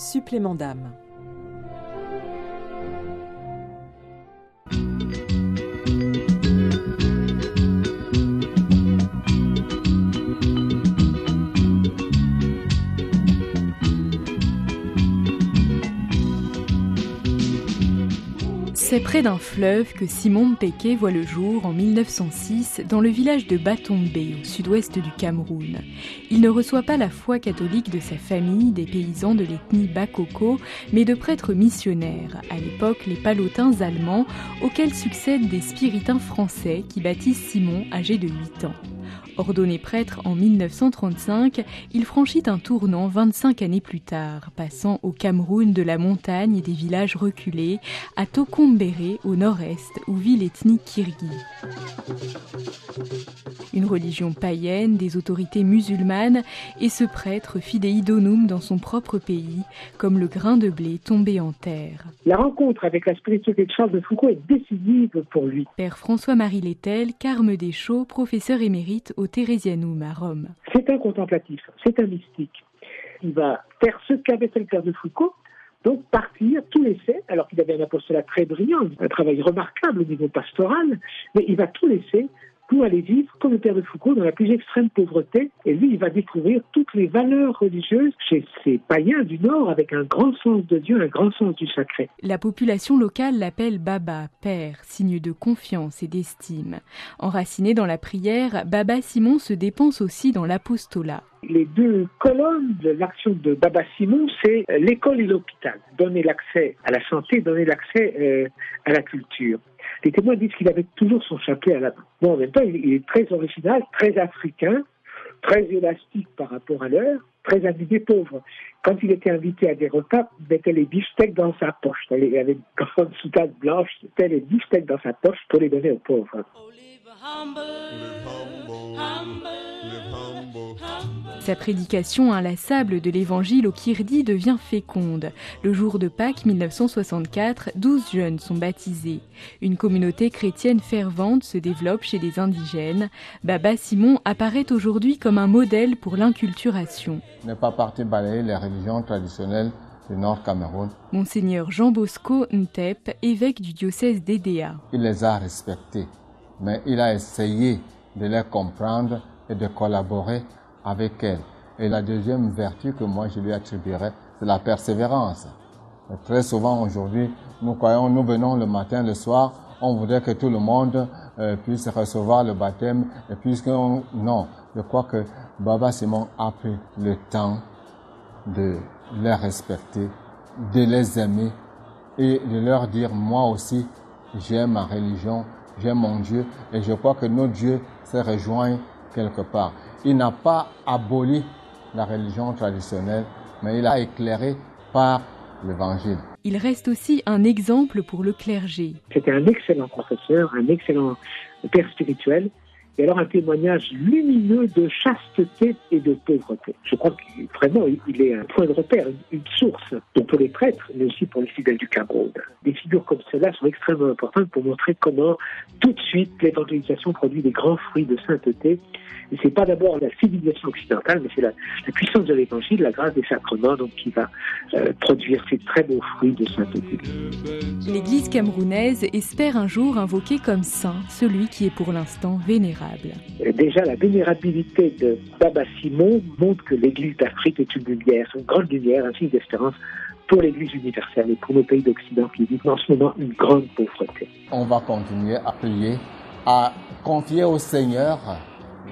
Supplément d'âme. C'est près d'un fleuve que Simon Mpeke voit le jour en 1906 dans le village de Batombe au sud-ouest du Cameroun. Il ne reçoit pas la foi catholique de sa famille, des paysans de l'ethnie Bakoko, mais de prêtres missionnaires, à l'époque les palotins allemands, auxquels succèdent des spiritains français qui baptisent Simon âgé de 8 ans. Ordonné prêtre en 1935, il franchit un tournant 25 années plus tard, passant au Cameroun de la montagne et des villages reculés, à Tokombéré au nord-est, où vit l'ethnie kirghi. Une religion païenne, des autorités musulmanes, et ce prêtre idonums dans son propre pays, comme le grain de blé tombé en terre. La rencontre avec la spiritualité de Charles de Foucault est décisive pour lui. Père François-Marie Lettel, Carme Deschaux, professeur émérite au Thérésianum à Rome. C'est un contemplatif, c'est un mystique. Il va faire ce qu'avait fait le père de Foucault, donc partir, tout laisser, alors qu'il avait un apostolat très brillant, un travail remarquable au niveau pastoral, mais il va tout laisser pour aller vivre comme le père de Foucault dans la plus extrême pauvreté. Et lui, il va découvrir toutes les valeurs religieuses chez ces païens du Nord avec un grand sens de Dieu, un grand sens du sacré. La population locale l'appelle Baba, père, signe de confiance et d'estime. Enraciné dans la prière, Baba Simon se dépense aussi dans l'apostolat. Les deux colonnes de l'action de Baba Simon, c'est l'école et l'hôpital. Donner l'accès à la santé, donner l'accès euh, à la culture. Les témoins disent qu'il avait toujours son chapelet à la main. Bon, en même temps, il est très original, très africain, très élastique par rapport à l'heure, très des pauvres. Quand il était invité à des repas, il mettait les beefsteaks dans sa poche. Il avait une grande soutane blanche, il mettait les beefsteaks dans sa poche pour les donner aux pauvres. Sa prédication inlassable de l'évangile au Kirdi devient féconde. Le jour de Pâques 1964, 12 jeunes sont baptisés. Une communauté chrétienne fervente se développe chez les indigènes. Baba Simon apparaît aujourd'hui comme un modèle pour l'inculturation. n'est pas parti balayer les religions traditionnelles du Nord Cameroun. Monseigneur Jean Bosco Ntep, évêque du diocèse d'Edea. Il les a respectés, mais il a essayé de les comprendre et de collaborer avec elles. Et la deuxième vertu que moi je lui attribuerais, c'est la persévérance. Très souvent aujourd'hui, nous croyons, nous venons le matin, le soir, on voudrait que tout le monde euh, puisse recevoir le baptême. Et puisque non, je crois que Baba Simon a pris le temps de les respecter, de les aimer et de leur dire moi aussi j'aime ma religion, j'aime mon Dieu et je crois que notre Dieu se rejoint quelque part. Il n'a pas aboli la religion traditionnelle, mais il a éclairé par l'évangile. Il reste aussi un exemple pour le clergé. C'était un excellent professeur, un excellent père spirituel, et alors un témoignage lumineux de chasteté et de pauvreté. Je crois que vraiment il est un point de repère, une source, donc pour les prêtres, mais aussi pour les fidèles du Cameroun. Des figures comme cela sont extrêmement importantes pour montrer comment tout de suite l'évangélisation produit des grands fruits de sainteté. Et c'est pas d'abord la civilisation occidentale, mais c'est la, puissance de l'évangile, la grâce des sacrements, donc qui va euh, produire ces très beaux fruits de sainteté. L'Église camerounaise espère un jour invoquer comme saint celui qui est pour l'instant Déjà, la vénérabilité de Baba Simon montre que l'Église d'Afrique est une lumière, une grande lumière, un signe d'espérance pour l'Église universelle et pour nos pays d'Occident qui vivent en ce moment une grande pauvreté. On va continuer à prier, à confier au Seigneur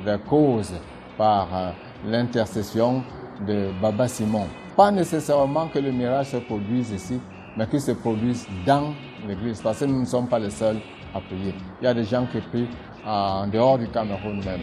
des causes par euh, l'intercession de Baba Simon. Pas nécessairement que le miracle se produise ici, mais qu'il se produise dans l'Église, parce que nous ne sommes pas les seuls à prier. Il y a des gens qui prient en dehors du Cameroun même.